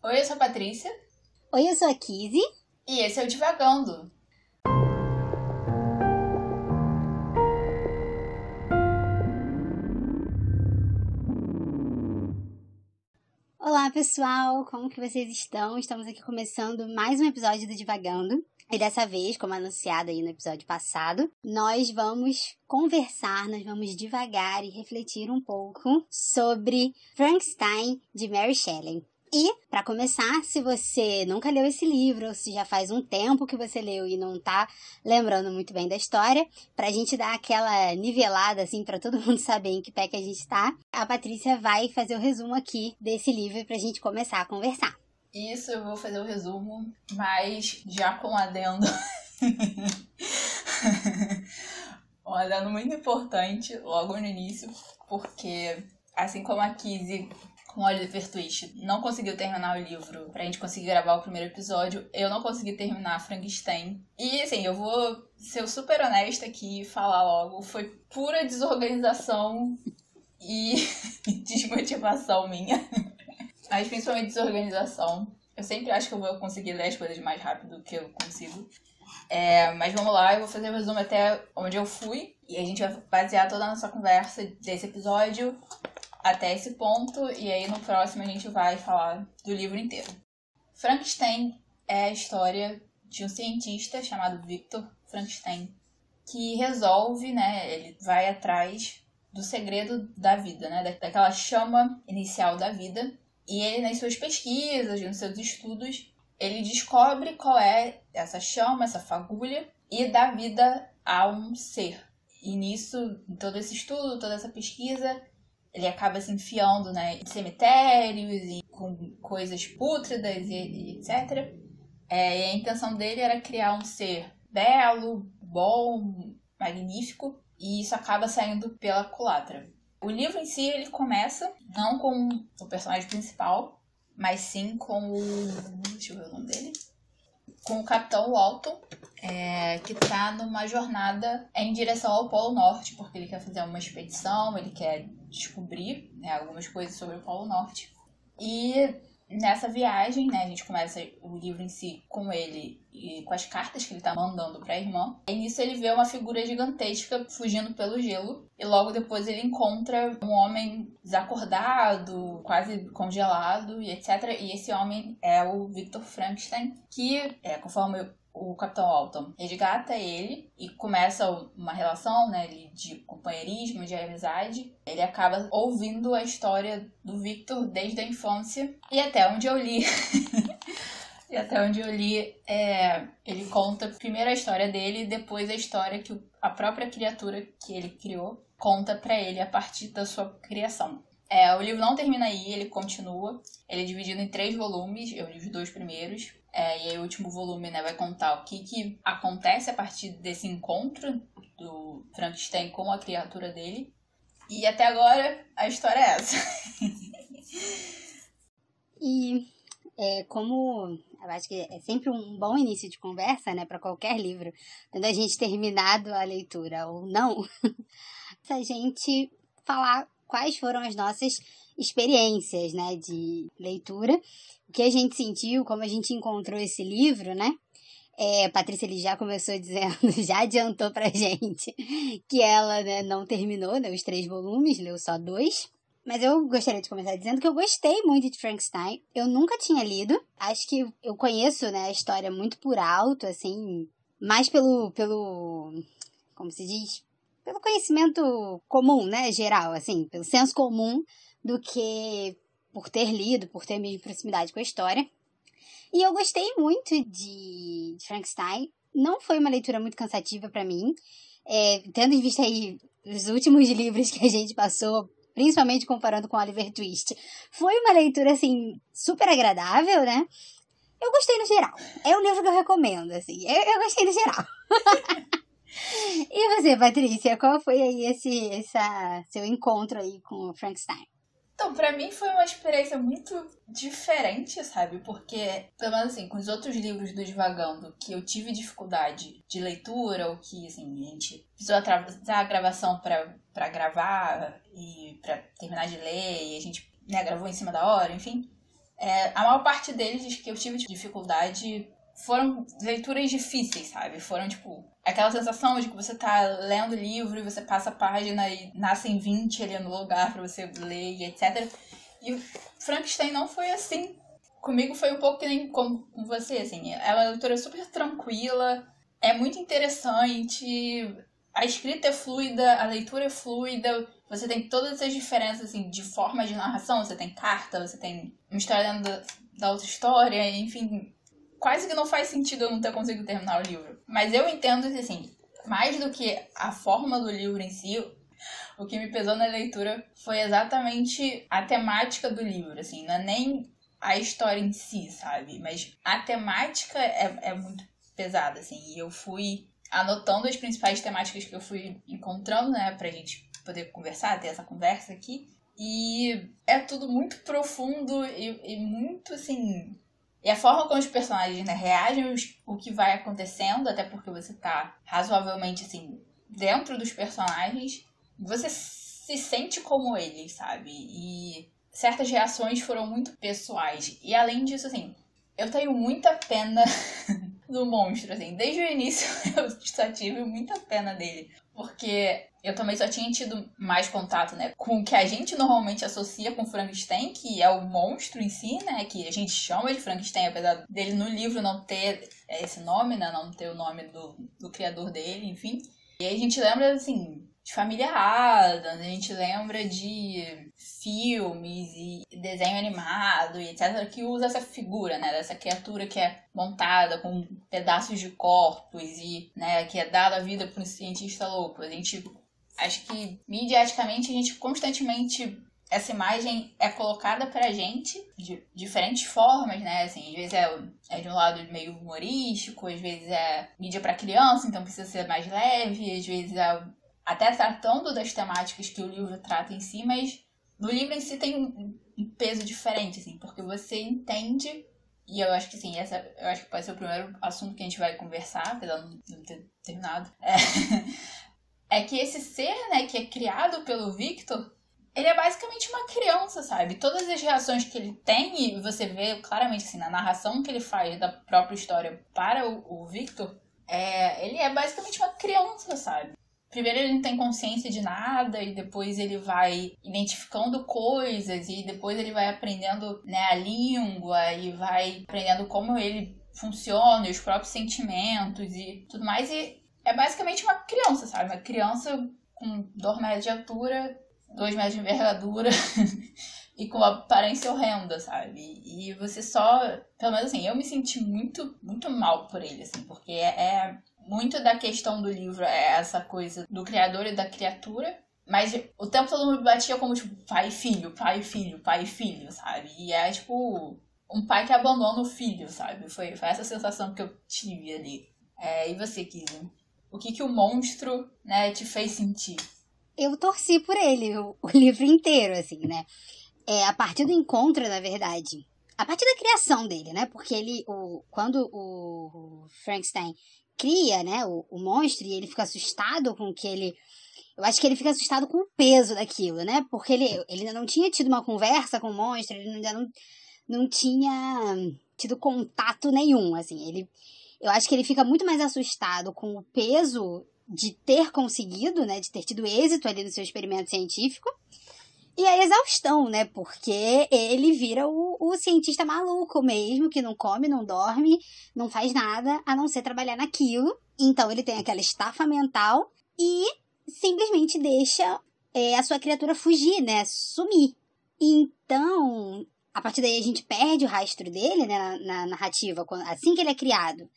Oi, eu sou a Patrícia. Oi, eu sou a Kizzy. E esse é o Divagando. Olá, pessoal! Como que vocês estão? Estamos aqui começando mais um episódio do Divagando. E dessa vez, como anunciado aí no episódio passado, nós vamos conversar, nós vamos devagar e refletir um pouco sobre Frankenstein de Mary Shelley. E, para começar, se você nunca leu esse livro, ou se já faz um tempo que você leu e não tá lembrando muito bem da história, pra gente dar aquela nivelada, assim, para todo mundo saber em que pé que a gente tá, a Patrícia vai fazer o resumo aqui desse livro pra gente começar a conversar. Isso, eu vou fazer o resumo, mas já com adendo. um adendo muito importante logo no início, porque assim como a Kizzy com Oliver Twist não conseguiu terminar o livro pra gente conseguir gravar o primeiro episódio, eu não consegui terminar Frankenstein. E assim, eu vou ser super honesta aqui e falar logo, foi pura desorganização e desmotivação minha. Mas principalmente desorganização. Eu sempre acho que eu vou conseguir ler as coisas mais rápido do que eu consigo. É, mas vamos lá, eu vou fazer um resumo até onde eu fui. E a gente vai basear toda a nossa conversa desse episódio até esse ponto, e aí no próximo a gente vai falar do livro inteiro. Frankenstein é a história de um cientista chamado Victor Frankenstein que resolve, né, ele vai atrás do segredo da vida, né, daquela chama inicial da vida, e ele nas suas pesquisas, nos seus estudos, ele descobre qual é essa chama, essa fagulha e dá vida a um ser. E nisso, em todo esse estudo, toda essa pesquisa, ele acaba se enfiando né, em cemitérios e com coisas pútridas e, e etc. É, e a intenção dele era criar um ser belo, bom, magnífico, e isso acaba saindo pela culatra. O livro em si ele começa não com o personagem principal, mas sim com o. Deixa eu ver o nome dele. Com o Capitão Walton, é, que está numa jornada em direção ao Polo Norte, porque ele quer fazer uma expedição, ele quer descobrir né, algumas coisas sobre o Polo Norte. E nessa viagem, né, a gente começa o livro em si com ele e com as cartas que ele tá mandando para a irmã. E nisso ele vê uma figura gigantesca fugindo pelo gelo e logo depois ele encontra um homem desacordado, quase congelado e etc. E esse homem é o Victor Frankenstein, que é conforme o Capitão Alton resgata ele e começa uma relação né, de companheirismo, de amizade. Ele acaba ouvindo a história do Victor desde a infância e até onde eu li. e até onde eu li, é, ele conta primeiro a história dele e depois a história que a própria criatura que ele criou conta para ele a partir da sua criação. É, o livro não termina aí, ele continua. Ele é dividido em três volumes, eu li os dois primeiros. É, e aí o último volume né, vai contar o que, que acontece a partir desse encontro do Frankenstein com a criatura dele. E até agora a história é essa. e é, como eu acho que é sempre um bom início de conversa, né, para qualquer livro, quando a gente terminado a leitura ou não, se a gente falar quais foram as nossas experiências, né, de leitura o que a gente sentiu, como a gente encontrou esse livro, né? É, Patrícia ele já começou dizendo, já adiantou pra gente que ela né, não terminou né, os três volumes, leu só dois. Mas eu gostaria de começar dizendo que eu gostei muito de Frankenstein. Eu nunca tinha lido. Acho que eu conheço né, a história muito por alto, assim, mais pelo, pelo. Como se diz? Pelo conhecimento comum, né? Geral, assim, pelo senso comum, do que por ter lido, por ter mesmo proximidade com a história. E eu gostei muito de Frankenstein. Não foi uma leitura muito cansativa para mim. É, tendo em vista aí os últimos livros que a gente passou, principalmente comparando com Oliver Twist, foi uma leitura, assim, super agradável, né? Eu gostei no geral. É um livro que eu recomendo, assim. Eu, eu gostei no geral. e você, Patrícia, qual foi aí esse essa, seu encontro aí com o Frankenstein? Então, pra mim foi uma experiência muito diferente, sabe? Porque, pelo menos assim, com os outros livros do Divagando, que eu tive dificuldade de leitura, ou que, assim, a gente precisou atrasar a gravação pra gravar e pra terminar de ler, e a gente né, gravou em cima da hora, enfim. É, a maior parte deles que eu tive dificuldade foram leituras difíceis, sabe? Foram, tipo, aquela sensação de que você tá lendo livro e você passa a página e nascem 20 ali no lugar para você ler e etc. E Frankenstein não foi assim. Comigo foi um pouco que nem com você, assim. É uma leitura super tranquila, é muito interessante, a escrita é fluida, a leitura é fluida, você tem todas as diferenças, assim, de forma de narração, você tem carta, você tem uma história dentro da, da outra história, enfim, quase que não faz sentido eu não ter conseguido terminar o livro. Mas eu entendo que, assim, mais do que a forma do livro em si, o que me pesou na leitura foi exatamente a temática do livro, assim, não é nem a história em si, sabe? Mas a temática é, é muito pesada, assim, e eu fui anotando as principais temáticas que eu fui encontrando, né, pra gente poder conversar, ter essa conversa aqui. E é tudo muito profundo e, e muito, assim, e a forma como os personagens né, reagem o que vai acontecendo, até porque você tá razoavelmente assim, dentro dos personagens, você se sente como eles, sabe? E certas reações foram muito pessoais. E além disso, assim, eu tenho muita pena do monstro, assim. Desde o início eu só tive muita pena dele. Porque eu também só tinha tido mais contato, né, com o que a gente normalmente associa com Frankenstein, que é o monstro em si, né, que a gente chama de Frankenstein, apesar dele no livro não ter esse nome, né, não ter o nome do, do criador dele, enfim. E aí a gente lembra, assim, de Família Adams, a gente lembra de filmes e desenho animado e etc., que usa essa figura, né, dessa criatura que é montada com pedaços de corpos e, né, que é dada a vida para um cientista louco. A gente, acho que, mediaticamente, a gente constantemente essa imagem é colocada pra gente de diferentes formas, né? Assim, às vezes é, é de um lado meio humorístico, às vezes é mídia para criança, então precisa ser mais leve, às vezes é até tratando das temáticas que o livro trata em si, mas no livro em si tem um, peso diferente, assim, porque você entende, e eu acho que sim, essa eu acho que pode ser o primeiro assunto que a gente vai conversar, apesar de não ter terminado, é, é que esse ser, né, que é criado pelo Victor, ele é basicamente uma criança, sabe? Todas as reações que ele tem, e você vê claramente assim, na narração que ele faz da própria história para o, o Victor, é, ele é basicamente uma criança, sabe? Primeiro ele não tem consciência de nada e depois ele vai identificando coisas e depois ele vai aprendendo né, a língua e vai aprendendo como ele funciona e os próprios sentimentos e tudo mais. E é basicamente uma criança, sabe? Uma criança com 2 metros de altura, 2 metros de envergadura e com aparência horrenda, sabe? E você só, pelo menos assim, eu me senti muito, muito mal por ele, assim, porque é, é muito da questão do livro é essa coisa do criador e da criatura. Mas o tempo todo me batia como, tipo, pai e filho, pai e filho, pai e filho, sabe? E é, tipo, um pai que abandona o filho, sabe? Foi, foi essa sensação que eu tive ali. É, e você, Kizzy? O que que o monstro, né, te fez sentir? Eu torci por ele o, o livro inteiro, assim, né? É, a partir do encontro, na verdade. A partir da criação dele, né? Porque ele, o, quando o Frankenstein cria, né, o, o monstro, e ele fica assustado com que ele. Eu acho que ele fica assustado com o peso daquilo, né? Porque ele, ele ainda não tinha tido uma conversa com o monstro, ele ainda não, não tinha tido contato nenhum, assim. Ele, eu acho que ele fica muito mais assustado com o peso de ter conseguido, né? De ter tido êxito ali no seu experimento científico e a exaustão, né? Porque ele vira o, o cientista maluco mesmo, que não come, não dorme, não faz nada a não ser trabalhar naquilo. Então ele tem aquela estafa mental e simplesmente deixa é, a sua criatura fugir, né? Sumir. Então, a partir daí a gente perde o rastro dele, né? Na, na narrativa, assim que ele é criado.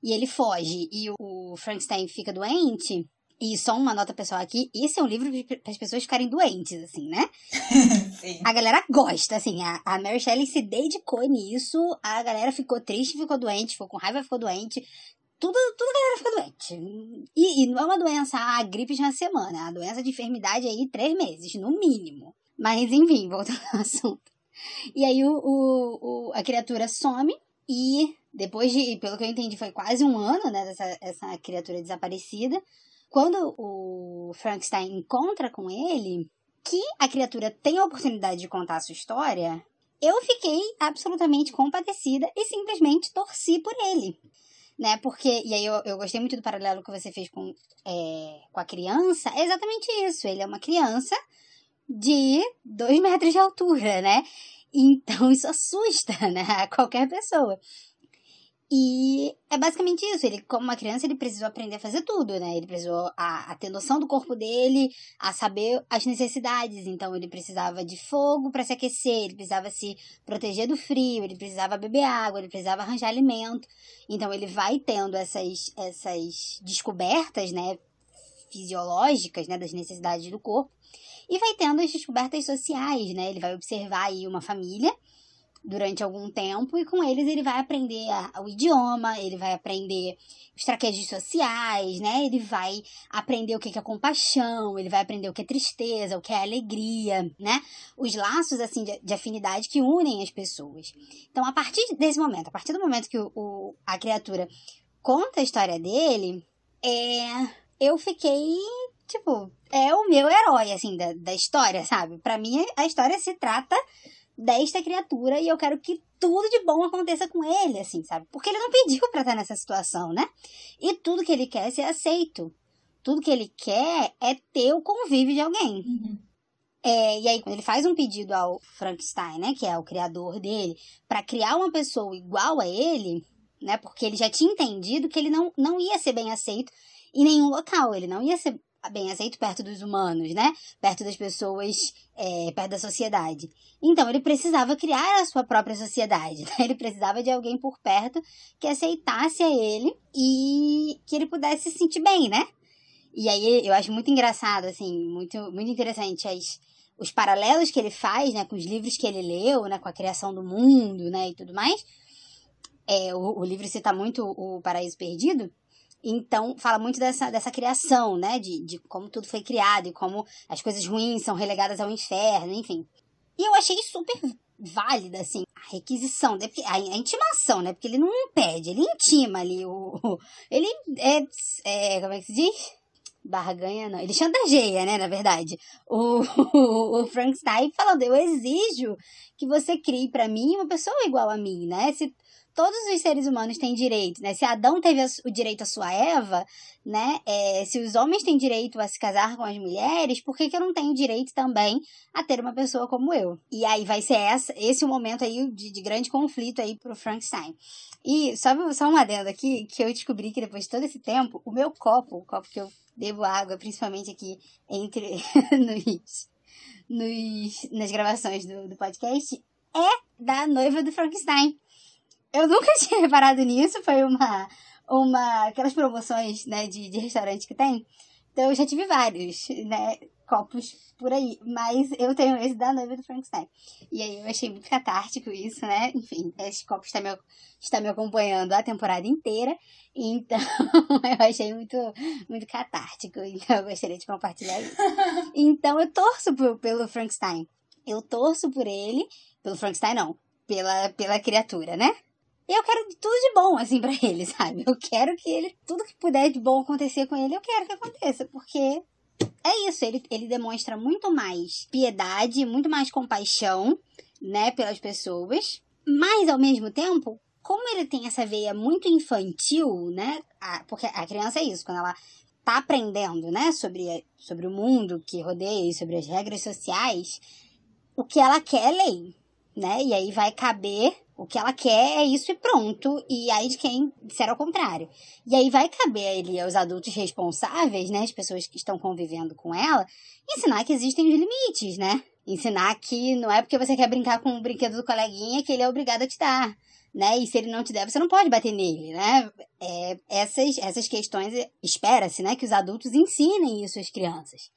E ele foge e o Frankenstein fica doente e só uma nota pessoal aqui, esse é um livro para as pessoas ficarem doentes, assim, né? Sim. A galera gosta, assim, a, a Mary Shelley se dedicou nisso, a galera ficou triste, ficou doente, ficou com raiva, ficou doente. Tudo, tudo a galera fica doente. E, e não é uma doença, a gripe de uma semana, é uma doença de enfermidade aí três meses, no mínimo. Mas, enfim, voltando ao assunto. E aí o, o, o, a criatura some e depois de, pelo que eu entendi, foi quase um ano, né, dessa essa criatura desaparecida. Quando o Frankenstein encontra com ele, que a criatura tem a oportunidade de contar a sua história, eu fiquei absolutamente compadecida e simplesmente torci por ele. Né? Porque, e aí eu, eu gostei muito do paralelo que você fez com, é, com a criança, é exatamente isso. Ele é uma criança de dois metros de altura, né? Então isso assusta, né? Qualquer pessoa. E é basicamente isso. Ele, como uma criança, ele precisou aprender a fazer tudo, né? Ele precisou a, a, ter noção do corpo dele, a saber as necessidades. Então, ele precisava de fogo para se aquecer, ele precisava se proteger do frio, ele precisava beber água, ele precisava arranjar alimento. Então, ele vai tendo essas, essas descobertas, né? Fisiológicas, né? Das necessidades do corpo. E vai tendo as descobertas sociais, né? Ele vai observar aí uma família durante algum tempo e com eles ele vai aprender a, o idioma, ele vai aprender os sociais, né? Ele vai aprender o que é compaixão, ele vai aprender o que é tristeza, o que é alegria, né? Os laços, assim, de, de afinidade que unem as pessoas. Então, a partir desse momento, a partir do momento que o, o a criatura conta a história dele, é, eu fiquei, tipo, é o meu herói, assim, da, da história, sabe? Para mim, a história se trata desta criatura e eu quero que tudo de bom aconteça com ele, assim, sabe? Porque ele não pediu para estar nessa situação, né? E tudo que ele quer é ser aceito. Tudo que ele quer é ter o convívio de alguém. Uhum. É, e aí, quando ele faz um pedido ao Frankenstein, né, que é o criador dele, para criar uma pessoa igual a ele, né, porque ele já tinha entendido que ele não, não ia ser bem aceito em nenhum local, ele não ia ser bem aceito perto dos humanos, né? Perto das pessoas, é, perto da sociedade. Então, ele precisava criar a sua própria sociedade. Né? Ele precisava de alguém por perto que aceitasse a ele e que ele pudesse se sentir bem, né? E aí eu acho muito engraçado, assim, muito, muito interessante as, os paralelos que ele faz, né, com os livros que ele leu, né, com a criação do mundo, né, e tudo mais. É, o, o livro cita muito o Paraíso Perdido, então, fala muito dessa, dessa criação, né? De, de como tudo foi criado e como as coisas ruins são relegadas ao inferno, enfim. E eu achei super válida, assim, a requisição, a, a intimação, né? Porque ele não impede, ele intima ali o. ele é, é. Como é que se diz? barganha, não. Ele chantageia, né, na verdade, o, o, o falando, eu exijo que você crie para mim uma pessoa igual a mim, né? Se todos os seres humanos têm direito, né? Se Adão teve o direito à sua Eva, né? É, se os homens têm direito a se casar com as mulheres, por que, que eu não tenho direito também a ter uma pessoa como eu? E aí vai ser essa, esse o momento aí de, de grande conflito aí pro Frankenstein. E só, só uma adendo aqui, que eu descobri que depois de todo esse tempo, o meu copo, o copo que eu bebo água, principalmente aqui entre nos, nos, nas gravações do, do podcast, é da noiva do Frankenstein. Eu nunca tinha reparado nisso, foi uma, uma aquelas promoções, né, de, de restaurante que tem. Então eu já tive vários, né, copos por aí, mas eu tenho esse da noiva do Frankenstein. E aí eu achei muito catártico isso, né? Enfim, esse copo está me, está me acompanhando a temporada inteira, então eu achei muito, muito catártico, então eu gostaria de compartilhar isso. Então eu torço por, pelo Frankenstein. Eu torço por ele, pelo Frankenstein não, pela, pela criatura, né? Eu quero tudo de bom, assim, para ele, sabe? Eu quero que ele, tudo que puder de bom acontecer com ele, eu quero que aconteça, porque é isso, ele, ele demonstra muito mais piedade, muito mais compaixão, né, pelas pessoas, mas ao mesmo tempo, como ele tem essa veia muito infantil, né, a, porque a criança é isso, quando ela tá aprendendo, né, sobre, sobre o mundo que rodeia e sobre as regras sociais, o que ela quer é lei, né, e aí vai caber o que ela quer é isso e pronto. E aí de quem disser ao contrário. E aí vai caber ali aos adultos responsáveis, né? As pessoas que estão convivendo com ela, ensinar que existem os limites, né? Ensinar que não é porque você quer brincar com o brinquedo do coleguinha que ele é obrigado a te dar. Né? E se ele não te der, você não pode bater nele, né? É, essas, essas questões, espera-se, né? Que os adultos ensinem isso às crianças.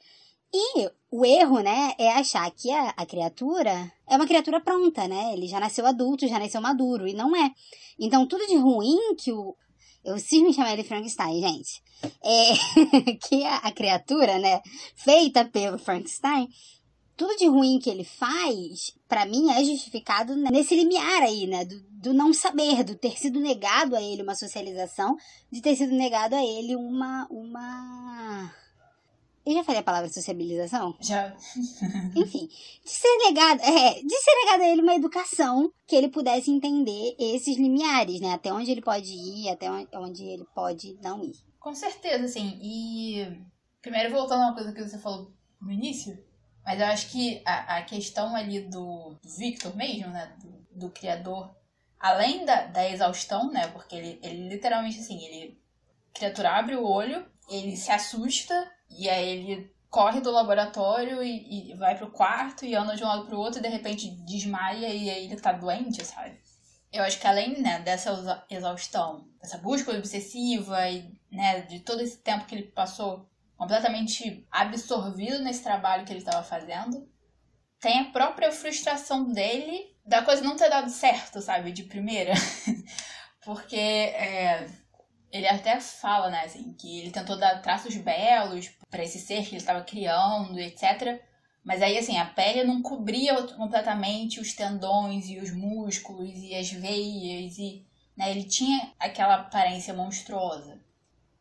E o erro, né, é achar que a, a criatura é uma criatura pronta, né? Ele já nasceu adulto, já nasceu maduro, e não é. Então, tudo de ruim que o. Eu cismo me chamar ele Frankenstein, gente. É que a, a criatura, né, feita pelo Frankenstein, tudo de ruim que ele faz, para mim, é justificado nesse limiar aí, né? Do, do, não saber, do ter sido negado a ele uma socialização, de ter sido negado a ele uma, uma Eu já falei a palavra sociabilização? Já. Enfim, de ser negado, é, de ser negado a ele uma educação que ele pudesse entender esses limiares, né? Até onde ele pode ir, até onde ele pode não ir. Com certeza, assim. E primeiro voltando a uma coisa que você falou no início, mas eu acho que a, a questão ali do, do Victor mesmo, né? Do, do criador, além da, da exaustão, né? Porque ele, ele literalmente assim, ele criatura abre o olho, ele se assusta e aí ele corre do laboratório e, e vai pro quarto e anda de um lado pro outro e de repente desmaia e aí ele tá doente, sabe? Eu acho que além né, dessa exaustão, dessa busca obsessiva e né, de todo esse tempo que ele passou completamente absorvido nesse trabalho que ele estava fazendo, tem a própria frustração dele da coisa não ter dado certo, sabe, de primeira. Porque é, ele até fala, né, assim, que ele tentou dar traços belos para esse ser que ele estava criando, etc. Mas aí, assim, a pele não cobria completamente os tendões e os músculos e as veias e, né, ele tinha aquela aparência monstruosa.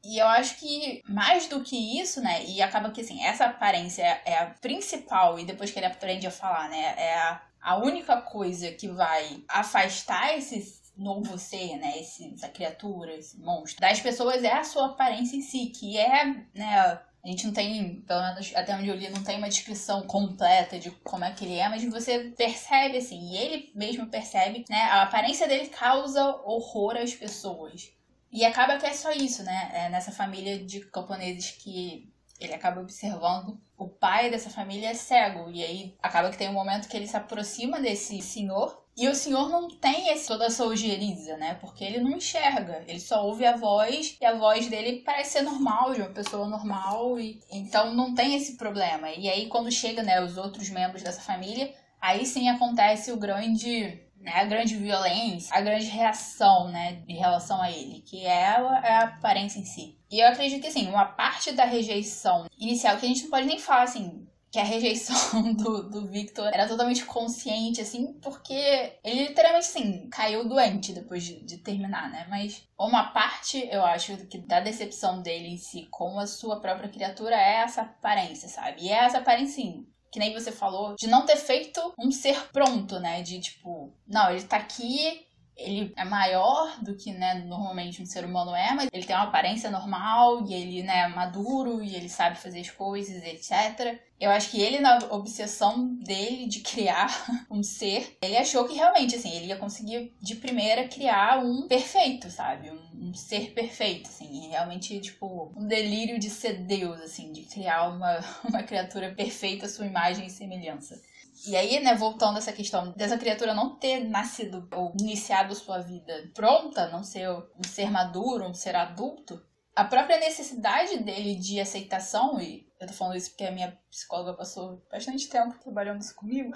E eu acho que mais do que isso, né, e acaba que, assim, essa aparência é a principal e depois que ele aprende a falar, né, é a, a única coisa que vai afastar esses novo ser, né? Esse, essa criatura, esse monstro. Das pessoas é a sua aparência em si, que é, né? A gente não tem, pelo menos até onde eu li, não tem uma descrição completa de como é que ele é, mas você percebe assim, e ele mesmo percebe, né? A aparência dele causa horror às pessoas. E acaba que é só isso, né? É nessa família de camponeses que ele acaba observando o pai dessa família é cego. E aí acaba que tem um momento que ele se aproxima desse senhor e o senhor não tem esse, toda essa ojeriza, né? Porque ele não enxerga. Ele só ouve a voz e a voz dele parece ser normal, de uma pessoa normal. e Então não tem esse problema. E aí quando chega, né, os outros membros dessa família, aí sim acontece o grande né, a grande violência, a grande reação, né, em relação a ele, que é a, é aparência em si. E eu acredito que, assim, uma parte da rejeição inicial, que a gente não pode nem falar, assim, que a rejeição do, do Victor era totalmente consciente, assim, porque ele literalmente, assim, caiu doente depois de, de, terminar, né? Mas uma parte, eu acho, que da decepção dele em si com a sua própria criatura é essa aparência, sabe? E é essa aparência, sim, que nem você falou, de não ter feito um ser pronto, né? De tipo, não, ele tá aqui, ele é maior do que, né, normalmente um ser humano é, mas ele tem uma aparência normal e ele, né, é maduro e ele sabe fazer as coisas, etc. Eu acho que ele, na obsessão dele de criar um ser, ele achou que realmente, assim, ele ia conseguir de primeira criar um perfeito, sabe? Um, um ser perfeito, assim. E realmente, tipo, um delírio de ser Deus, assim, de criar uma, uma criatura perfeita à sua imagem e semelhança. E aí, né, voltando a essa questão dessa criatura não ter nascido ou iniciado sua vida pronta, não ser um ser maduro, um ser adulto, a própria necessidade dele de aceitação, e eu tô falando isso porque a minha psicóloga passou bastante tempo trabalhando isso comigo,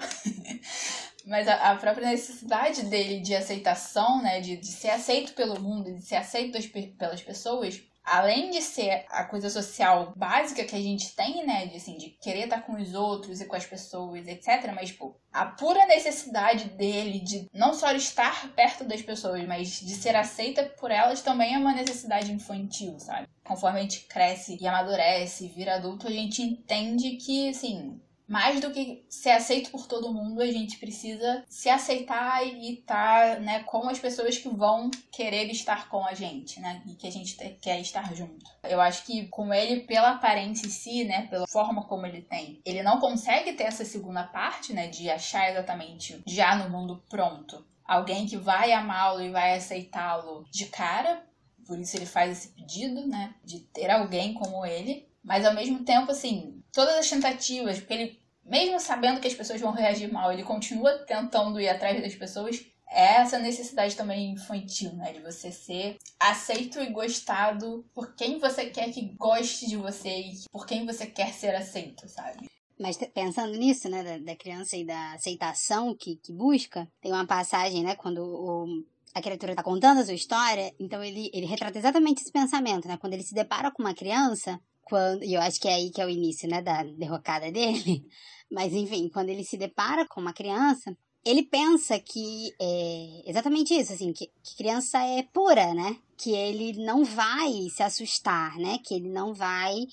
mas a, a, própria necessidade dele de aceitação, né, de, de ser aceito pelo mundo, de ser aceito pelas pessoas, além de ser a coisa social básica que a gente tem, né, de, assim, de querer estar com os outros e com as pessoas, etc, mas, tipo, a pura necessidade dele de não só estar perto das pessoas, mas de ser aceita por elas também é uma necessidade infantil, sabe? Conforme a gente cresce e amadurece, vira adulto, a gente entende que, assim, mais do que ser aceito por todo mundo, a gente precisa se aceitar e estar né, com as pessoas que vão querer estar com a gente, né? E que a gente quer estar junto. Eu acho que com ele, pela aparência em si, né? Pela forma como ele tem, ele não consegue ter essa segunda parte, né? De achar exatamente já no mundo pronto. Alguém que vai amá-lo e vai aceitá-lo de cara. Por isso ele faz esse pedido, né? De ter alguém como ele. Mas ao mesmo tempo, assim, todas as tentativas, porque ele, mesmo sabendo que as pessoas vão reagir mal, ele continua tentando ir atrás das pessoas. É essa necessidade também infantil, né? De você ser aceito e gostado por quem você quer que goste de você e por quem você quer ser aceito, sabe? Mas pensando nisso, né, da, da criança e da aceitação que, que busca, tem uma passagem, né, quando o, a criatura está contando a sua história, então ele, ele retrata exatamente esse pensamento, né? Quando ele se depara com uma criança, quando, e eu acho que é aí que é o início, né, da derrocada dele. Mas enfim, quando ele se depara com uma criança, ele pensa que é exatamente isso, assim, que, que criança é pura, né? Que ele não vai se assustar, né? Que ele não vai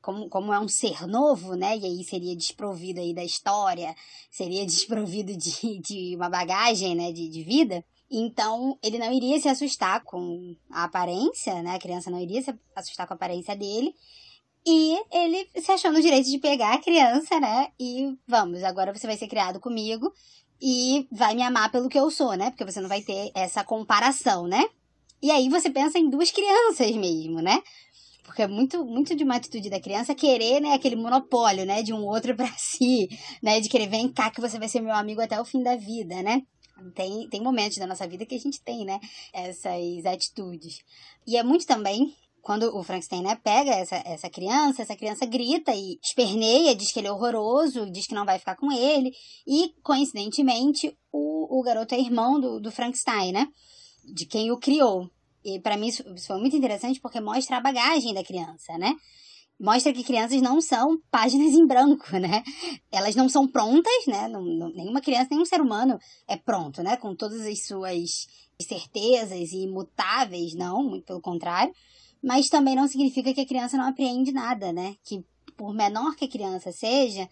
como, como é um ser novo, né? E aí seria desprovido aí da história, seria desprovido de, de uma bagagem, né? De, de vida. Então, ele não iria se assustar com a aparência, né? A criança não iria se assustar com a aparência dele. E ele se achou no direito de pegar a criança, né? E vamos, agora você vai ser criado comigo e vai me amar pelo que eu sou, né? Porque você não vai ter essa comparação, né? E aí você pensa em duas crianças mesmo, né? Porque é muito, muito de uma atitude da criança querer, né, aquele monopólio, né, de um outro para si, né, de querer, vem cá que você vai ser meu amigo até o fim da vida, né? Tem, tem momentos da nossa vida que a gente tem, né, essas atitudes. E é muito também quando o Frankenstein né, pega essa, essa criança, essa criança grita e esperneia, diz que ele é horroroso, diz que não vai ficar com ele. E, coincidentemente, o, o garoto é irmão do, do Frankenstein, né? De quem o criou. E para mim isso, isso foi muito interessante porque mostra a bagagem da criança, né? Mostra que crianças não são páginas em branco, né? Elas não são prontas, né? Não, não, nenhuma criança, nenhum ser humano é pronto, né? Com todas as suas certezas imutáveis, não, muito pelo contrário. Mas também não significa que a criança não apreende nada, né? Que por menor que a criança seja,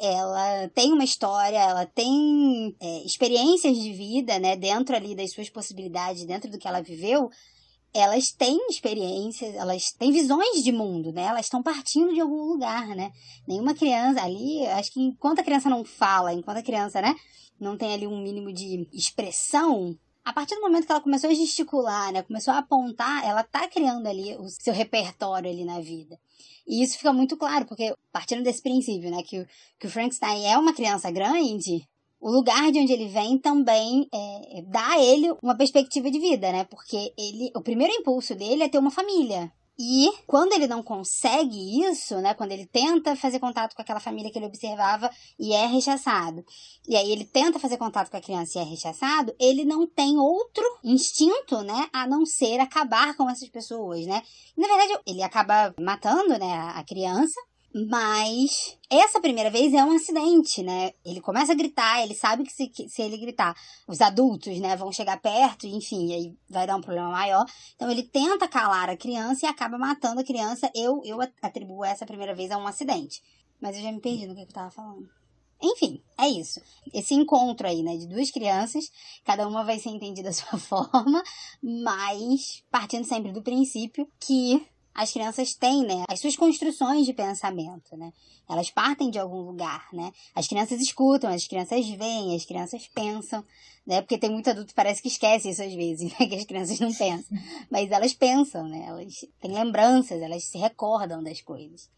ela tem uma história, ela tem é, experiências de vida, né? Dentro ali das suas possibilidades, dentro do que ela viveu, elas têm experiências, elas têm visões de mundo, né? Elas estão partindo de algum lugar, né? Nenhuma criança ali, acho que enquanto a criança não fala, enquanto a criança, né, não tem ali um mínimo de expressão, a partir do momento que ela começou a gesticular, né, começou a apontar, ela tá criando ali o seu repertório ali na vida. E isso fica muito claro, porque partindo desse princípio, né, que, que o Frankenstein é uma criança grande, o lugar de onde ele vem também é, dá a ele uma perspectiva de vida, né? Porque ele, o primeiro impulso dele é ter uma família. E quando ele não consegue isso, né, quando ele tenta fazer contato com aquela família que ele observava e é rechaçado, e aí ele tenta fazer contato com a criança e é rechaçado, ele não tem outro instinto, né, a não ser acabar com essas pessoas, né? Na verdade, ele acaba matando, né, a criança, mas essa primeira vez é um acidente, né? Ele começa a gritar, ele sabe que se, que se ele gritar, os adultos, né, vão chegar perto, enfim, aí vai dar um problema maior. Então ele tenta calar a criança e acaba matando a criança. Eu, eu atribuo essa primeira vez a um acidente. Mas eu já me perdi no que eu tava falando. Enfim, é isso. Esse encontro aí, né, de duas crianças, cada uma vai ser entendida da sua forma, mas partindo sempre do princípio que as crianças têm, né, as suas construções de pensamento, né? Elas partem de algum lugar, né? As crianças escutam, as crianças veem, as crianças pensam, né? Porque tem muito adulto que parece que esquece isso às vezes, né? Que as crianças não pensam. Mas elas pensam, né? Elas têm lembranças, elas se recordam das coisas.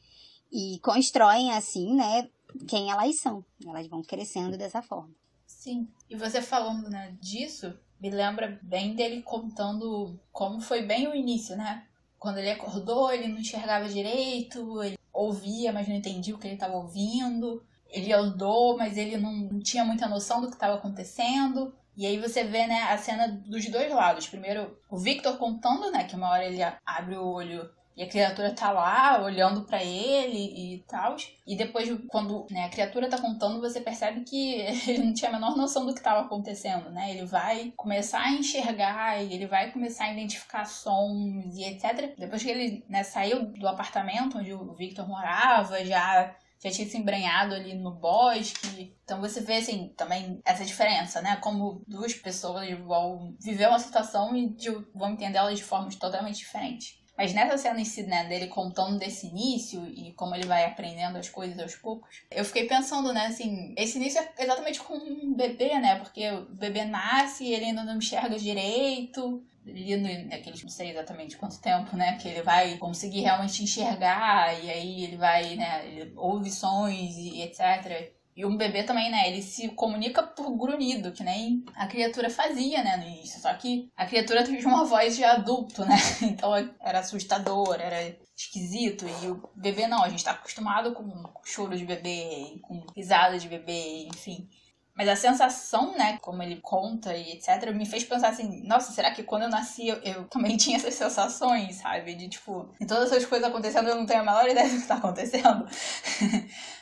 E constroem, assim, né? Quem elas são. Elas vão crescendo dessa forma. Sim. E você falando, né, disso, me lembra bem dele contando como foi bem o início, né? Quando ele acordou, ele não enxergava direito, ele ouvia, mas não entendia o que ele estava ouvindo. Ele andou, mas ele não tinha muita noção do que estava acontecendo. E aí você vê, né, a cena dos dois lados. Primeiro, o Victor contando, né, que uma hora ele abre o olho e a criatura tá lá olhando para ele e tal. E depois, quando né, a criatura tá contando, você percebe que ele não tinha a menor noção do que estava acontecendo, né? Ele vai começar a enxergar ele vai começar a identificar sons e etc. Depois que ele né, saiu do apartamento onde o Victor morava, já já tinha se embrenhado ali no bosque. Então você vê, assim, também essa diferença, né? Como duas pessoas vão viver uma situação e vão entender ela de formas totalmente diferentes. Mas nessa cena em si, né, dele contando desse início e como ele vai aprendendo as coisas aos poucos, eu fiquei pensando, né, assim, esse início é exatamente como um bebê, né? Porque o bebê nasce e ele ainda não enxerga direito, ali naqueles, não sei exatamente quanto tempo, né, que ele vai conseguir realmente enxergar e aí ele vai, né, ele ouve sons e etc. E um bebê também, né? Ele se comunica por grunhido, que nem a criatura fazia, né? No início. Só que a criatura tinha uma voz de adulto, né? Então era assustador, era esquisito. E o bebê não, a gente tá acostumado com choro de bebê, com risada de bebê, enfim. Mas a sensação, né, como ele conta e etc, me fez pensar assim, nossa, será que quando eu nasci eu, eu também tinha essas sensações, sabe? De tipo, todas essas coisas acontecendo eu não tenho a menor ideia do que tá acontecendo.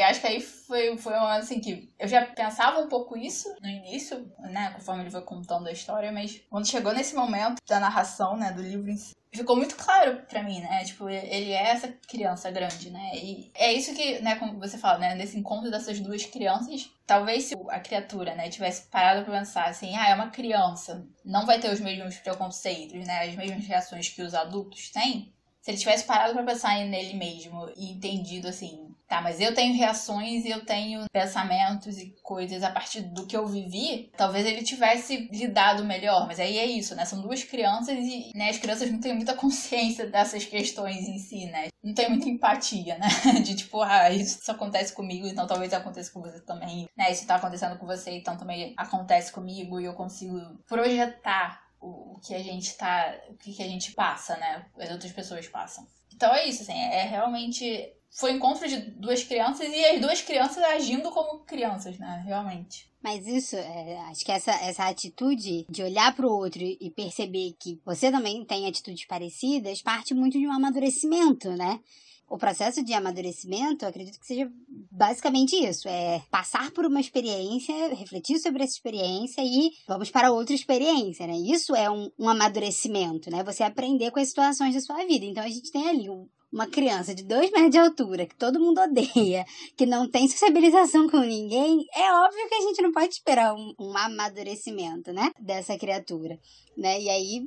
Eu acho que aí foi, foi uma assim que eu já pensava um pouco isso no início, né? Conforme ele foi contando a história, mas quando chegou nesse momento da narração, né, do livro em si, ficou muito claro para mim, né? Tipo, ele é essa criança grande, né? E é isso que, né, como você fala, né, nesse encontro dessas duas crianças, talvez se a criatura, né, tivesse parado para pensar assim, ah, é uma criança, não vai ter os mesmos preconceitos, né, as mesmas reações que os adultos têm. Se ele tivesse parado para pensar nele mesmo e entendido assim, Tá, mas eu tenho reações e eu tenho pensamentos e coisas a partir do que eu vivi. Talvez ele tivesse lidado melhor, mas aí é isso, né? São duas crianças e né, as crianças não têm muita consciência dessas questões em si, né? Não tem muita empatia, né? De tipo, ah, isso acontece comigo, então talvez aconteça com você também. Né? Isso tá acontecendo com você, então também acontece comigo e eu consigo projetar o, que a gente tá. o que a gente passa, né? As outras pessoas passam. Então é isso, assim, é realmente foi encontro de duas crianças e as duas crianças agindo como crianças, né? Realmente. Mas isso, é, acho que essa, essa atitude de olhar para o outro e perceber que você também tem atitudes parecidas parte muito de um amadurecimento, né? O processo de amadurecimento, acredito que seja basicamente isso: é passar por uma experiência, refletir sobre essa experiência e vamos para outra experiência, né? Isso é um, um amadurecimento, né? Você aprender com as situações da sua vida. Então a gente tem ali um, uma criança de dois metros de altura, que todo mundo odeia, que não tem sociabilização com ninguém, é óbvio que a gente não pode esperar um, um amadurecimento, né? Dessa criatura, né? E aí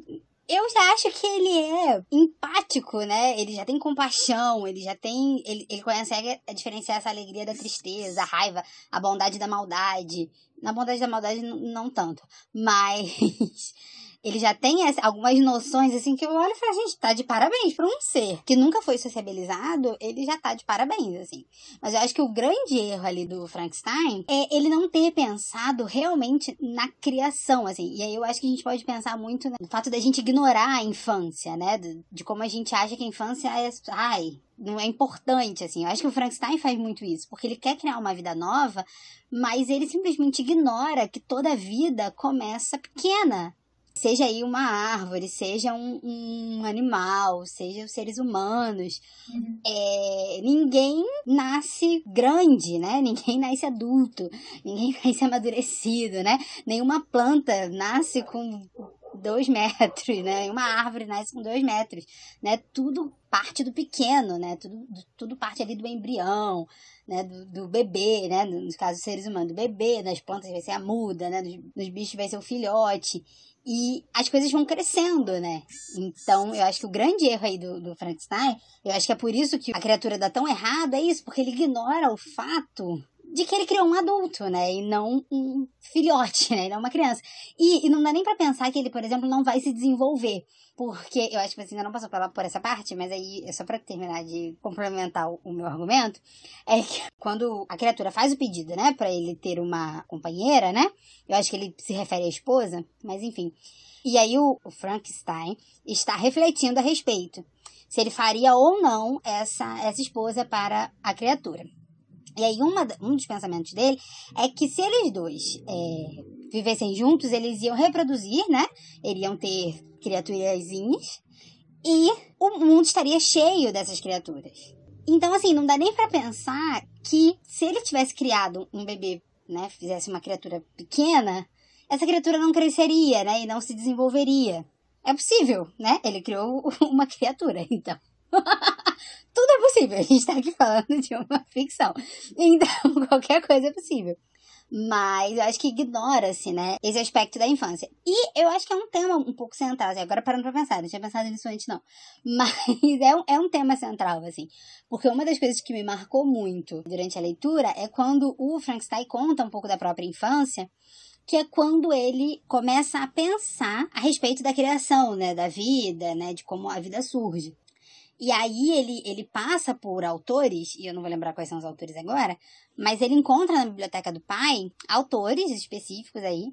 eu já acho que ele é empático, né? Ele já tem compaixão, ele já tem. Ele, ele consegue diferenciar essa alegria da tristeza, a raiva, a bondade da maldade. Na bondade da maldade, não tanto. Mas ele já tem essa, algumas noções assim que eu olho e falo, gente, tá de parabéns para um ser que nunca foi sociabilizado, ele já tá de parabéns, assim. Mas eu acho que o grande erro ali do Frankenstein é ele não ter pensado realmente na criação, assim. E aí eu acho que a gente pode pensar muito no fato da gente ignorar a infância, né? De, como a gente acha que a infância é, ai, não é importante, assim. Eu acho que o Frankenstein faz muito isso, porque ele quer criar uma vida nova, mas ele simplesmente ignora que toda vida começa pequena. Seja aí uma árvore, seja um, um animal, seja os seres humanos. Uhum. É, ninguém nasce grande, né? Ninguém nasce adulto, ninguém nasce amadurecido, né? Nenhuma planta nasce com dois metros, né? Nenhuma árvore nasce com dois metros, né? Tudo parte do pequeno, né? Tudo, tudo parte ali do embrião, né? Do, do bebê, né? Nos casos dos seres humanos, do bebê, nas plantas vai ser a muda, né? Nos, nos bichos vai ser o filhote. E as coisas vão crescendo, né? Então, eu acho que o grande erro aí do, do Frankenstein, eu acho que é por isso que a criatura dá tão errado, é isso, porque ele ignora o fato de que ele criou um adulto, né? E não um filhote, né? E não uma criança. E, e não dá nem para pensar que ele, por exemplo, não vai se desenvolver. Porque eu acho que você ainda não passou pela, por essa parte, mas aí, é só para terminar de complementar o, o, meu argumento, é que quando a criatura faz o pedido, né, para ele ter uma companheira, né, eu acho que ele se refere à esposa, mas enfim. E aí o, o Frankenstein está refletindo a respeito se ele faria ou não essa, essa esposa para a criatura. E aí uma, um dos pensamentos dele é que se eles dois é, vivessem juntos, eles iam reproduzir, né? Iriam ter criaturazinhas e o mundo estaria cheio dessas criaturas. Então, assim, não dá nem para pensar que se ele tivesse criado um bebê, né, fizesse uma criatura pequena, essa criatura não cresceria, né, e não se desenvolveria. É possível, né? Ele criou uma criatura, então. Tudo é possível. A gente tá aqui falando de uma ficção. Então, qualquer coisa é possível. Mas eu acho que ignora-se, né, esse aspecto da infância. E eu acho que é um tema um pouco central, assim, agora parando pra pensar, não tinha pensado nisso antes, não. Mas é um, é um tema central, assim. Porque uma das coisas que me marcou muito durante a leitura é quando o Frankenstein conta um pouco da própria infância que é quando ele começa a pensar a respeito da criação, né, da vida, né, de como a vida surge. E aí ele, ele passa por autores, e eu não vou lembrar quais são os autores agora, mas ele encontra na biblioteca do pai autores específicos aí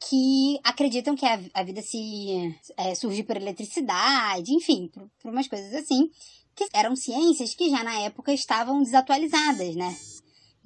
que acreditam que a, a vida se é, surge por eletricidade, enfim, por, por umas coisas assim, que eram ciências que já na época estavam desatualizadas, né?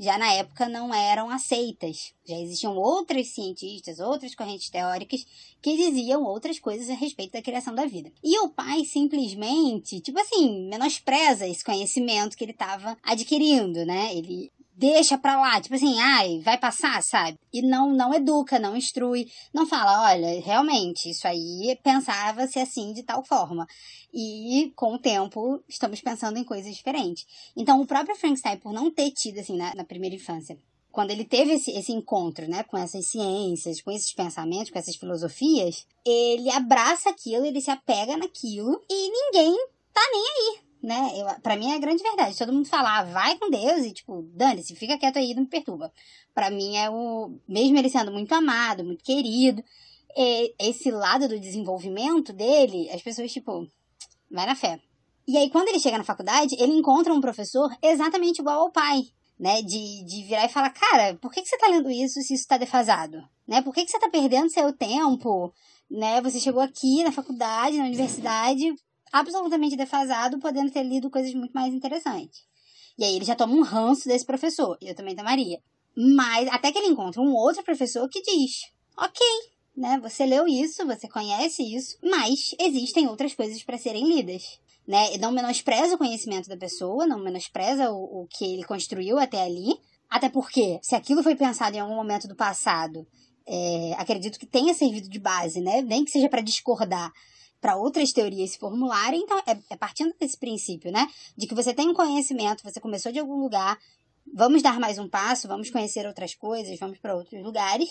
Já na época não eram aceitas. Já existiam outros cientistas, outras correntes teóricas que diziam outras coisas a respeito da criação da vida. E o pai simplesmente, tipo assim, menospreza esse conhecimento que ele estava adquirindo, né? Ele deixa pra lá, tipo assim, ai, vai passar, sabe? E não, não educa, não instrui, não fala, olha, realmente, isso aí pensava-se assim de tal forma. E com o tempo estamos pensando em coisas diferentes. Então o próprio Frankenstein, por não ter tido assim na, na primeira infância, quando ele teve esse, esse encontro, né, com essas ciências, com esses pensamentos, com essas filosofias, ele abraça aquilo, ele se apega naquilo e ninguém tá nem aí né? Eu, pra mim é a grande verdade. Todo mundo fala, ah, vai com Deus e, tipo, dane-se, fica quieto aí, não me perturba. Pra mim é o. Mesmo ele sendo muito amado, muito querido, esse lado do desenvolvimento dele, as pessoas, tipo, vai na fé. E aí, quando ele chega na faculdade, ele encontra um professor exatamente igual ao pai, né? De, de virar e falar, cara, por que, que você tá lendo isso se isso tá defasado? Né? Por que, que você tá perdendo seu tempo? Né? Você chegou aqui na faculdade, na universidade, absolutamente defasado, podendo ter lido coisas muito mais interessantes. E aí ele já toma um ranço desse professor, eu também tomaria. Mas até que ele encontra um outro professor que diz: ok, né? Você leu isso, você conhece isso, mas existem outras coisas para serem lidas. Né? Não menospreza o conhecimento da pessoa, não menospreza o, o que ele construiu até ali. Até porque, se aquilo foi pensado em algum momento do passado, é, acredito que tenha servido de base, né? Nem que seja para discordar para outras teorias se formularem. Então, é, é partindo desse princípio, né? De que você tem um conhecimento, você começou de algum lugar, vamos dar mais um passo, vamos conhecer outras coisas, vamos para outros lugares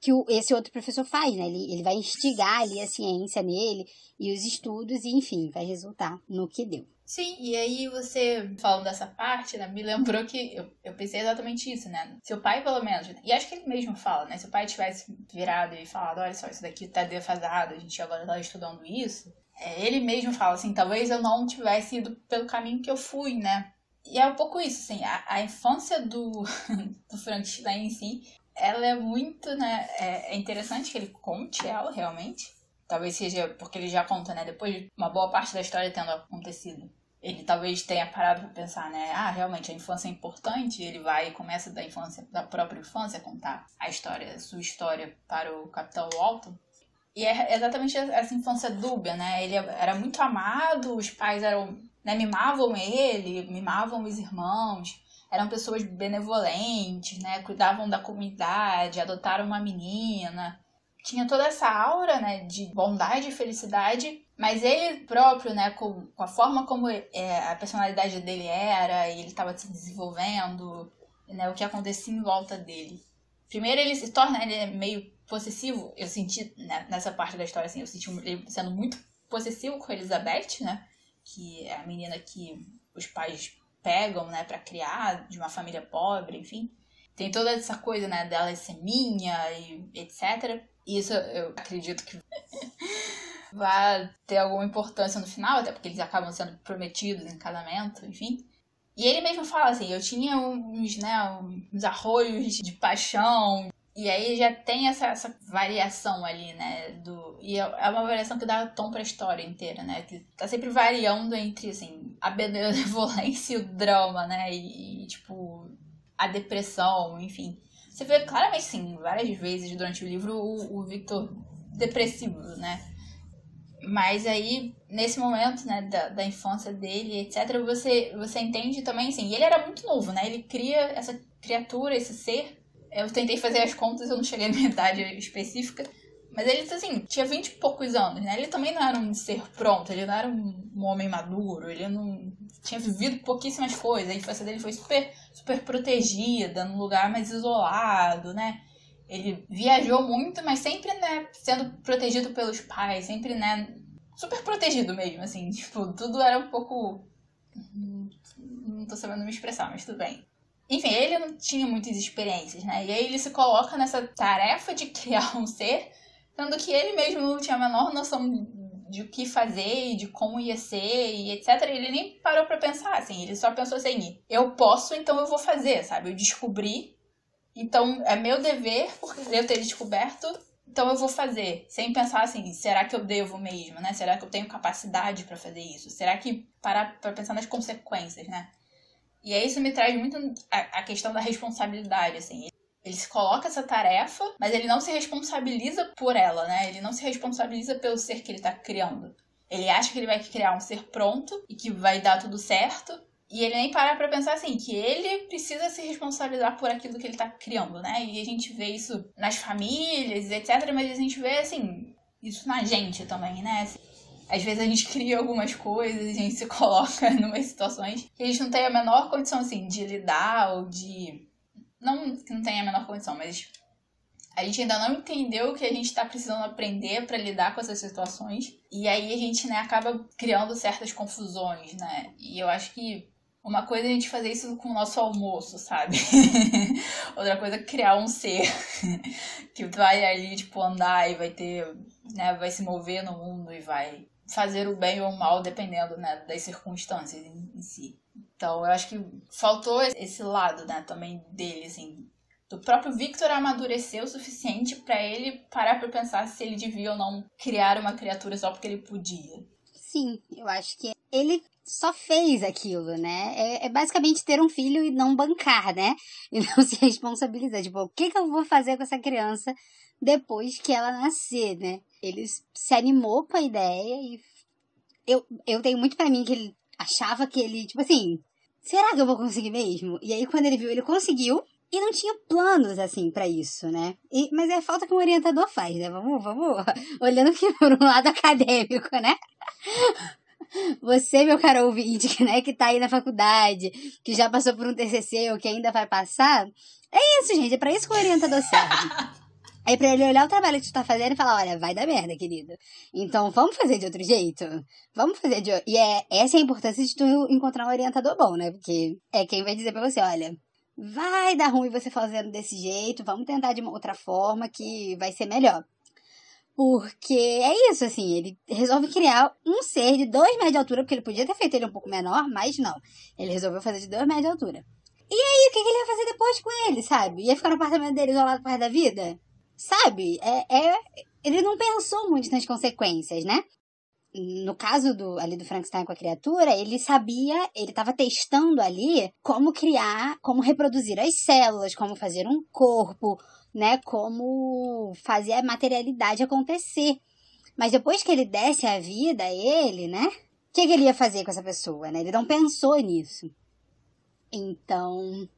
que o, esse outro professor faz, né? Ele, ele vai instigar ali a ciência nele e os estudos e, enfim, vai resultar no que deu. Sim, e aí você falando dessa parte, né, me lembrou que eu, eu pensei exatamente isso, né? Se o pai, pelo menos, e acho que ele mesmo fala, né? Se o pai tivesse virado e falado, olha só, isso daqui tá defasado, a gente agora tá estudando isso, é, ele mesmo fala assim, talvez eu não tivesse ido pelo caminho que eu fui, né? E é um pouco isso, assim, a, a infância do, do Frankenstein em si, ela é muito, né? É, é interessante que ele conte ela realmente. Talvez seja porque ele já conta, né? Depois de uma boa parte da história tendo acontecido ele talvez tenha parado para pensar, né? Ah, realmente a infância é importante. Ele vai e começa da infância, da própria infância, a contar a história, a sua história para o Capitão Walton. E é exatamente essa infância dúbia, né? Ele era muito amado, os pais eram, né, mimavam ele, mimavam os irmãos, eram pessoas benevolentes, né? Cuidavam da comunidade, adotaram uma menina. Tinha toda essa aura, né, de bondade e felicidade mas ele próprio, né, com, com a forma como é, a personalidade dele era, ele estava se desenvolvendo, né, o que acontecia em volta dele. Primeiro ele se torna ele é meio possessivo, eu senti né, nessa parte da história assim, eu senti ele sendo muito possessivo com a Elizabeth, né, que é a menina que os pais pegam, né, para criar de uma família pobre, enfim. Tem toda essa coisa, né, dela ser minha e etc. Isso eu acredito que vai ter alguma importância no final, até porque eles acabam sendo prometidos em casamento, enfim. E ele mesmo fala assim, eu tinha uns, né, uns arroios de paixão, e aí já tem essa, essa variação ali, né, do... E é, é uma variação que dá tom pra história inteira, né, que tá sempre variando entre, assim, a benevolência e o drama, né, e, e tipo, a depressão, enfim. Você vê claramente, sim, várias vezes durante o livro o, o Victor depressivo, né, mas aí, nesse momento, né, da, da infância dele, etc., você, você entende também, assim, ele era muito novo, né? Ele cria essa criatura, esse ser. Eu tentei fazer as contas, eu não cheguei na idade específica. Mas ele, assim, tinha vinte e poucos anos, né? Ele também não era um ser pronto, ele não era um, homem maduro, ele não tinha vivido pouquíssimas coisas. A infância dele foi super, super protegida, num lugar mais isolado, né? Ele viajou muito, mas sempre, né, sendo protegido pelos pais, sempre, né, super protegido mesmo, assim, tipo, tudo era um pouco. Não tô sabendo me expressar, mas tudo bem. Enfim, ele não tinha muitas experiências, né? E aí ele se coloca nessa tarefa de criar um ser, sendo que ele mesmo não tinha a menor noção de o que fazer e de como ia ser e etc. Ele nem parou para pensar, assim, ele só pensou assim: eu posso, então eu vou fazer, sabe? Eu descobri então, é meu dever, por eu ter descoberto, então eu vou fazer. Sem pensar assim, será que eu devo mesmo, né? Será que eu tenho capacidade para fazer isso? Será que parar para pensar nas consequências, né? E aí isso me traz muito a, questão da responsabilidade, assim. Ele se coloca essa tarefa, mas ele não se responsabiliza por ela, né? Ele não se responsabiliza pelo ser que ele tá criando. Ele acha que ele vai criar um ser pronto e que vai dar tudo certo, E ele nem para pra pensar assim, que ele precisa se responsabilizar por aquilo que ele tá criando, né? E a gente vê isso nas famílias, etc. Mas a gente vê, assim, isso na gente também, né? Às vezes a gente cria algumas coisas, a gente se coloca em umas situações que a gente não tem a menor condição, assim, de lidar ou de. Não que não tenha a menor condição, mas a gente ainda não entendeu o que a gente está precisando aprender para lidar com essas situações. E aí a gente, né, acaba criando certas confusões, né? E eu acho que uma coisa é a gente fazer isso com o nosso almoço, sabe? Outra coisa é criar um ser que vai ali, tipo, andar e vai ter, né, vai se mover no mundo e vai fazer o bem ou o mal dependendo, né, das circunstâncias em, em si. Então, eu acho que faltou esse lado, né, também dele, assim, do próprio Victor amadurecer o suficiente para ele parar para pensar se ele devia ou não criar uma criatura só porque ele podia. Sim, eu acho que ele só fez aquilo, né? É, é, basicamente ter um filho e não bancar, né? E não se responsabilizar. Tipo, o que, que eu vou fazer com essa criança depois que ela nascer, né? Ele se animou com a ideia e eu, eu tenho muito para mim que ele achava que ele, tipo assim, será que eu vou conseguir mesmo? E aí quando ele viu, ele conseguiu. E não tinha planos, assim, para isso, né? E, mas é falta que um orientador faz, né? Vamos, vamos, olhando por um lado acadêmico, né? Você, meu caro ouvinte, né, que tá aí na faculdade, que já passou por um TCC ou que ainda vai passar, é isso, gente, é pra isso que o orientador serve. É pra ele olhar o trabalho que tu tá fazendo e falar, olha, vai dar merda, querido. Então, vamos fazer de outro jeito? Vamos fazer de E é, essa é a importância de tu encontrar um orientador bom, né? Porque é quem vai dizer pra você, olha, vai dar ruim você fazendo desse jeito, vamos tentar de uma outra forma que vai ser melhor. Porque é isso, assim, ele resolve criar um ser de 2 metros de altura, porque ele podia ter feito ele um pouco menor, mas não. Ele resolveu fazer de 2 metros de altura. E aí, o que, ele ia fazer depois com ele, sabe? Ia ficar no apartamento dele isolado por da vida? Sabe? É, é, ele não pensou muito nas consequências, né? No caso do, ali do Frankenstein com a criatura, ele sabia, ele estava testando ali como criar, como reproduzir as células, como fazer um corpo, né, como fazer a materialidade acontecer. Mas depois que ele desse a vida a ele, né, o que, que ele ia fazer com essa pessoa, né? Ele não pensou nisso. Então,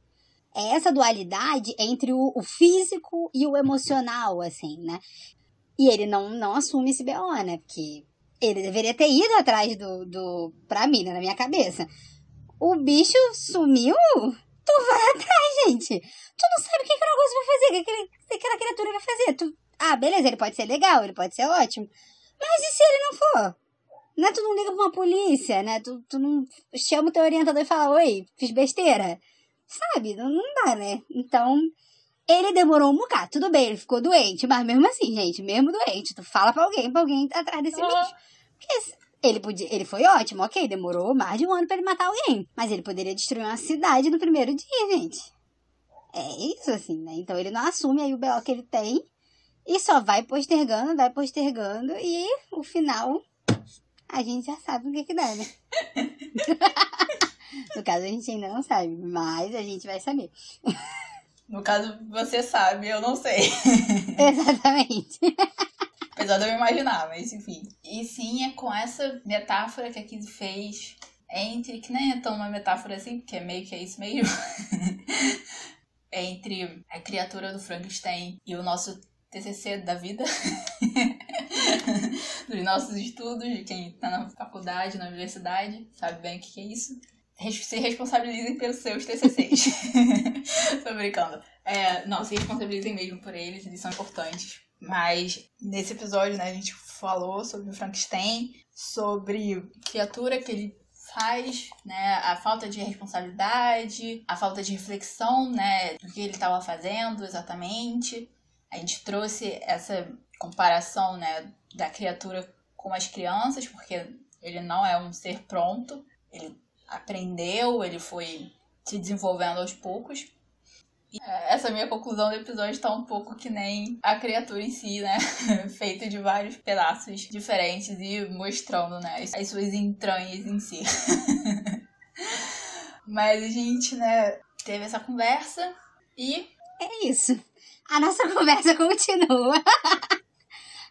é essa dualidade entre o, o, físico e o emocional, assim, né? E ele não, não assume esse BO, né? Porque ele deveria ter ido atrás do, do. Pra mim, né? na minha cabeça. O bicho sumiu, tu vai atrás, gente. Tu não sabe o que, que o negócio vai fazer, o que, que aquela criatura vai fazer. Tu... Ah, beleza, ele pode ser legal, ele pode ser ótimo. Mas e se ele não for? Né? Tu não liga pra uma polícia, né? Tu, tu não chama o teu orientador e fala, oi, fiz besteira. Sabe? Não, não dá, né? Então, ele demorou um bocado. Tudo bem, ele ficou doente, mas mesmo assim, gente, mesmo doente, tu fala pra alguém, pra alguém atrás desse uhum. bicho. Porque ele, podia, ele foi ótimo, ok, demorou mais de um ano para ele matar alguém. Mas ele poderia destruir uma cidade no primeiro dia, gente. É isso, assim, né? Então ele não assume aí o BO que ele tem e só vai postergando, vai postergando e o final a gente já sabe o que que dá, né? no caso a gente ainda não sabe, mas a gente vai saber. No caso você sabe, eu não sei. Exatamente. Apesar de eu imaginar, mas enfim. E sim, é com essa metáfora que a Kiz fez entre, que nem é tão uma metáfora assim, porque é meio que é isso mesmo. entre a criatura do Frankenstein e o nosso TCC da vida, dos nossos estudos, de quem tá na faculdade, na universidade, sabe bem o que é isso. Se responsabilizem pelos seus TCCs. Tô brincando. É, não, se responsabilizem mesmo por eles, eles são importantes. Mas nesse episódio, né, a gente falou sobre o Frankenstein, sobre criatura que ele faz, né, a falta de responsabilidade, a falta de reflexão, né, do que ele estava fazendo exatamente. A gente trouxe essa comparação, né, da criatura com as crianças, porque ele não é um ser pronto, ele aprendeu, ele foi se desenvolvendo aos poucos. É, essa minha conclusão do episódio tá um pouco que nem a criatura em si, né? Feito de vários pedaços diferentes e mostrando, né, as suas entranhas em si. Mas a gente, né, teve essa conversa e. É isso. A nossa conversa continua.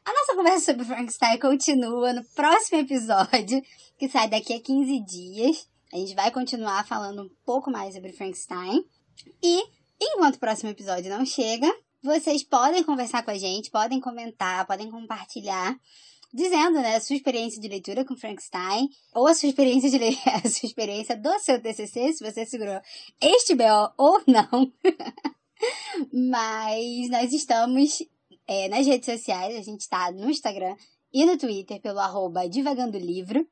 A nossa conversa sobre Frankenstein continua no próximo episódio, que sai daqui a 15 dias. A gente vai continuar falando um pouco mais sobre Frankenstein. E, enquanto o próximo episódio não chega, vocês podem conversar com a gente, podem comentar, podem compartilhar dizendo, né, a sua experiência de leitura com Frankenstein, ou a sua experiência de le... a sua experiência do seu TCC, se você segurou este BO ou não. Mas nós estamos é, nas redes sociais, a gente está no Instagram e no Twitter pelo arroba Divagando Livro.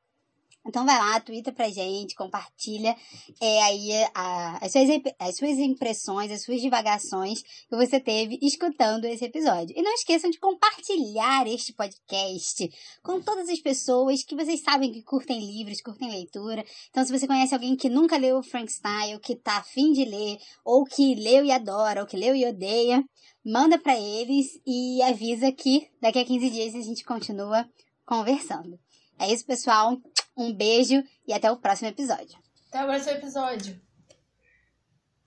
Então vai lá, twitta pra gente, compartilha é, aí a, as, suas, as suas impressões, as suas divagações que você teve escutando esse episódio. E não esqueçam de compartilhar este podcast com todas as pessoas que vocês sabem que curtem livros, curtem leitura. Então se você conhece alguém que nunca leu Frankenstein, ou que tá afim de ler, ou que leu e adora, ou que leu e odeia, manda para eles e avisa que daqui a 15 dias a gente continua conversando. É isso, pessoal. Um beijo e até o próximo episódio. Até o próximo episódio.